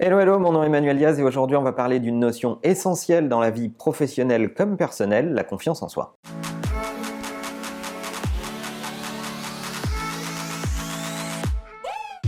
Hello, hello, mon nom est Emmanuel Diaz et aujourd'hui on va parler d'une notion essentielle dans la vie professionnelle comme personnelle, la confiance en soi.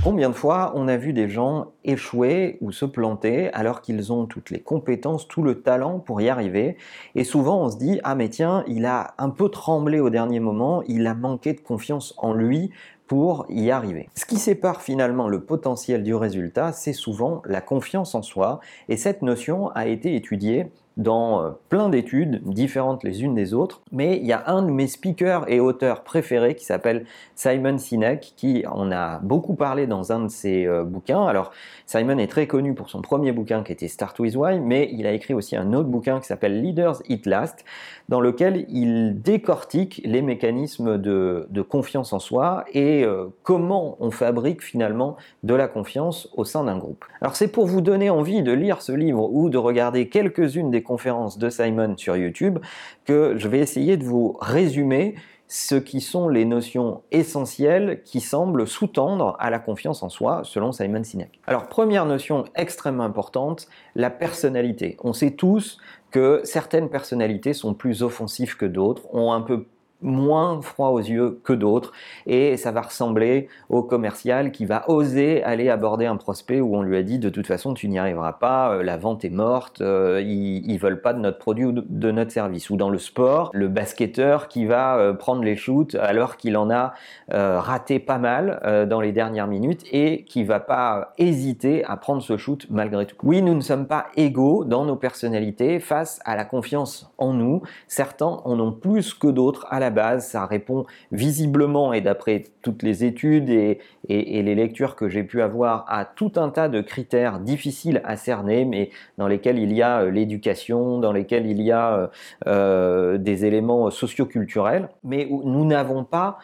Combien de fois on a vu des gens échouer ou se planter alors qu'ils ont toutes les compétences, tout le talent pour y arriver? Et souvent on se dit ah mais tiens, il a un peu tremblé au dernier moment, il a manqué de confiance en lui pour y arriver. Ce qui sépare finalement le potentiel du résultat, c'est souvent la confiance en soi, et cette notion a été étudiée dans euh, plein d'études différentes les unes des autres, mais il y a un de mes speakers et auteurs préférés qui s'appelle Simon Sinek, qui en a beaucoup parlé dans un de ses euh, bouquins. Alors Simon est très connu pour son premier bouquin qui était Start with Why, mais il a écrit aussi un autre bouquin qui s'appelle Leaders Eat Last, dans lequel il décortique les mécanismes de, confiance en soi et euh, comment on fabrique finalement de la confiance au sein d'un groupe. Alors c'est pour vous donner envie de lire ce livre ou de regarder quelques-unes des conférences de Simon sur YouTube que je vais essayer de vous résumer ce qui sont les notions essentielles qui semblent sous-tendre à la confiance en soi, selon Simon Sinek. Alors, première notion extrêmement importante, la personnalité. On sait tous que certaines personnalités sont plus offensives que d'autres, ont un peu moins froid aux yeux que d'autres et ça va ressembler au commercial qui va oser aller aborder un prospect où on lui a dit de toute façon tu n'y arriveras pas, euh, la vente est morte, euh, ils, ils, veulent pas de notre produit ou de notre service. Ou dans le sport, le basketteur qui va euh, prendre les shoots alors qu'il en a raté pas mal dans les dernières minutes et qui va pas hésiter à prendre ce shoot malgré tout. Oui, nous ne sommes pas égaux dans nos personnalités face à la confiance en nous. Certains en ont plus que d'autres à la base, ça répond visiblement, et d'après toutes les études et, les lectures que j'ai pu avoir, à tout un tas de critères difficiles à cerner, mais dans lesquels il y a euh, l'éducation, dans lesquels il y a euh, euh, des éléments socioculturels, mais où nous n'avons pas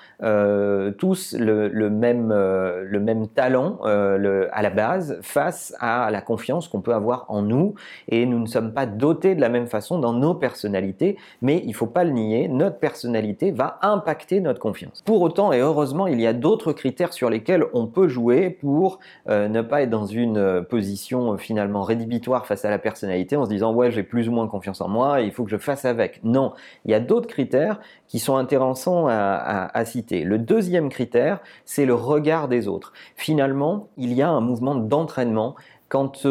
tous le, même, le même talent à la base face à la confiance qu'on peut avoir en nous, et nous ne sommes pas dotés de la même façon dans nos personnalités, mais il ne faut pas le nier, notre personnalité va impacter notre confiance. Pour autant, et heureusement, il y a d'autres critères sur lesquels on peut jouer pour euh, ne pas être dans une euh, position euh, finalement rédhibitoire face à la personnalité en se disant ouais j'ai plus ou moins confiance en moi, il faut que je fasse avec. Non, il y a d'autres critères qui sont intéressants à, citer. Le deuxième critère, c'est le regard des autres. Finalement, il y a un mouvement d'entraînement quand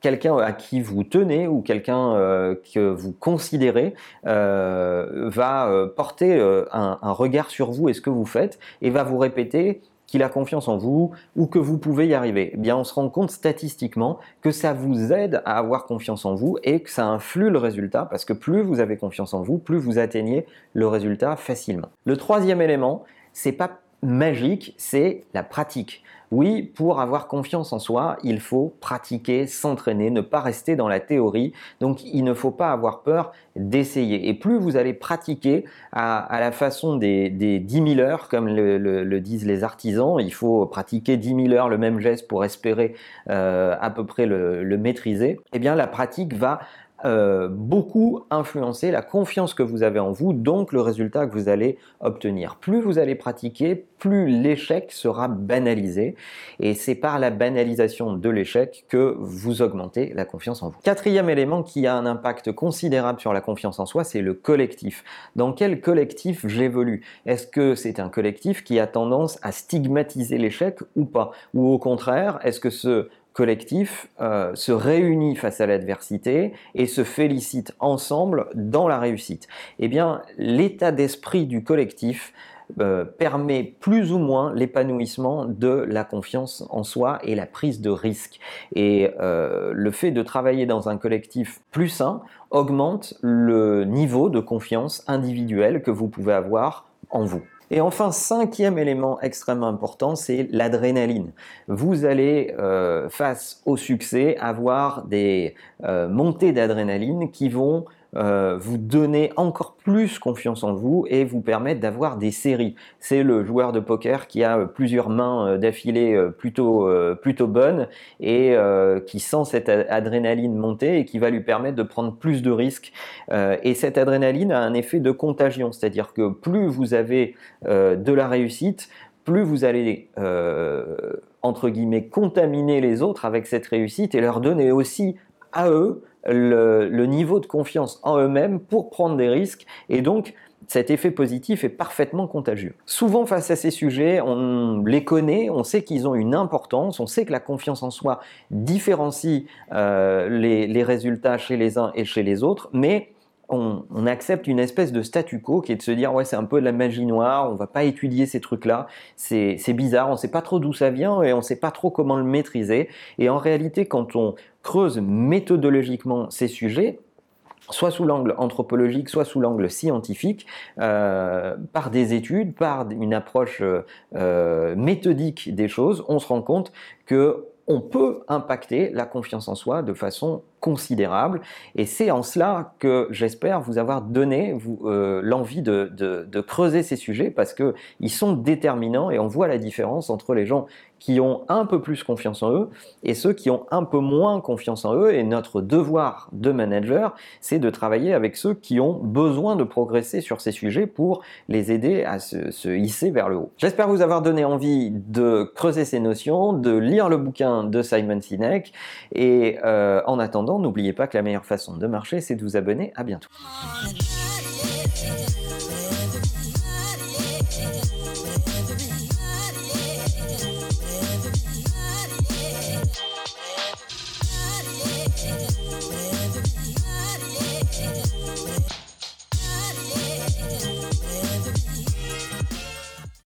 quelqu'un à qui vous tenez ou quelqu'un euh, que vous considérez euh, va euh, porter un, regard sur vous et ce que vous faites et va vous répéter qu'il a confiance en vous ou que vous pouvez y arriver. Eh bien, on se rend compte statistiquement que ça vous aide à avoir confiance en vous et que ça influe le résultat parce que plus vous avez confiance en vous, plus vous atteignez le résultat facilement. Le troisième élément, c'est pas magique, c'est la pratique. Oui, pour avoir confiance en soi, il faut pratiquer, s'entraîner, ne pas rester dans la théorie. Donc il ne faut pas avoir peur d'essayer. Et plus vous allez pratiquer à, la façon des, des 10 000 heures, comme le, disent les artisans, il faut pratiquer 10 000 heures le même geste pour espérer euh, à peu près le, le maîtriser, eh bien la pratique va euh, beaucoup influencer la confiance que vous avez en vous, donc le résultat que vous allez obtenir. Plus vous allez pratiquer, plus l'échec sera banalisé, et c'est par la banalisation de l'échec que vous augmentez la confiance en vous. Quatrième élément qui a un impact considérable sur la confiance en soi, c'est le collectif. Dans quel collectif j'évolue? Est-ce que c'est un collectif qui a tendance à stigmatiser l'échec ou pas? Ou au contraire, est-ce que ce collectif euh, se réunit face à l'adversité et se félicite ensemble dans la réussite. Eh bien, l'état d'esprit du collectif euh, permet plus ou moins l'épanouissement de la confiance en soi et la prise de risque. Et euh, le fait de travailler dans un collectif plus sain augmente le niveau de confiance individuelle que vous pouvez avoir en vous. Et enfin, cinquième élément extrêmement important, c'est l'adrénaline. Vous allez, euh, face au succès, avoir des euh, montées d'adrénaline qui vont euh, vous donner encore plus confiance en vous et vous permettre d'avoir des séries. C'est le joueur de poker qui a plusieurs mains euh, d'affilée euh, plutôt, plutôt bonnes et qui sent cette adrénaline monter et qui va lui permettre de prendre plus de risques. et cette adrénaline a un effet de contagion, c'est-à-dire que plus vous avez de la réussite, plus vous allez, euh, entre guillemets, contaminer les autres avec cette réussite et leur donner aussi à eux le, niveau de confiance en eux-mêmes pour prendre des risques et donc cet effet positif est parfaitement contagieux. Souvent face à ces sujets, on les connaît, on sait qu'ils ont une importance, on sait que la confiance en soi différencie euh, les, résultats chez les uns et chez les autres, mais on, accepte une espèce de statu quo qui est de se dire ouais c'est un peu de la magie noire, on va pas étudier ces trucs-là, c'est bizarre, on sait pas trop d'où ça vient et on sait pas trop comment le maîtriser. Et en réalité, quand on creuse méthodologiquement ces sujets, soit sous l'angle anthropologique, soit sous l'angle scientifique, euh, par des études, par une approche euh, méthodique des choses, on se rend compte que on peut impacter la confiance en soi de façon considérable. Et c'est en cela que j'espère vous avoir donné euh, l'envie de, de, creuser ces sujets parce qu'ils sont déterminants et on voit la différence entre les gens qui ont un peu plus confiance en eux et ceux qui ont un peu moins confiance en eux. Et notre devoir de manager, c'est de travailler avec ceux qui ont besoin de progresser sur ces sujets pour les aider à se, se hisser vers le haut. J'espère vous avoir donné envie de creuser ces notions, de lire le bouquin de Simon Sinek et euh, en attendant, n'oubliez pas que la meilleure façon de marcher, c'est de vous abonner. À bientôt.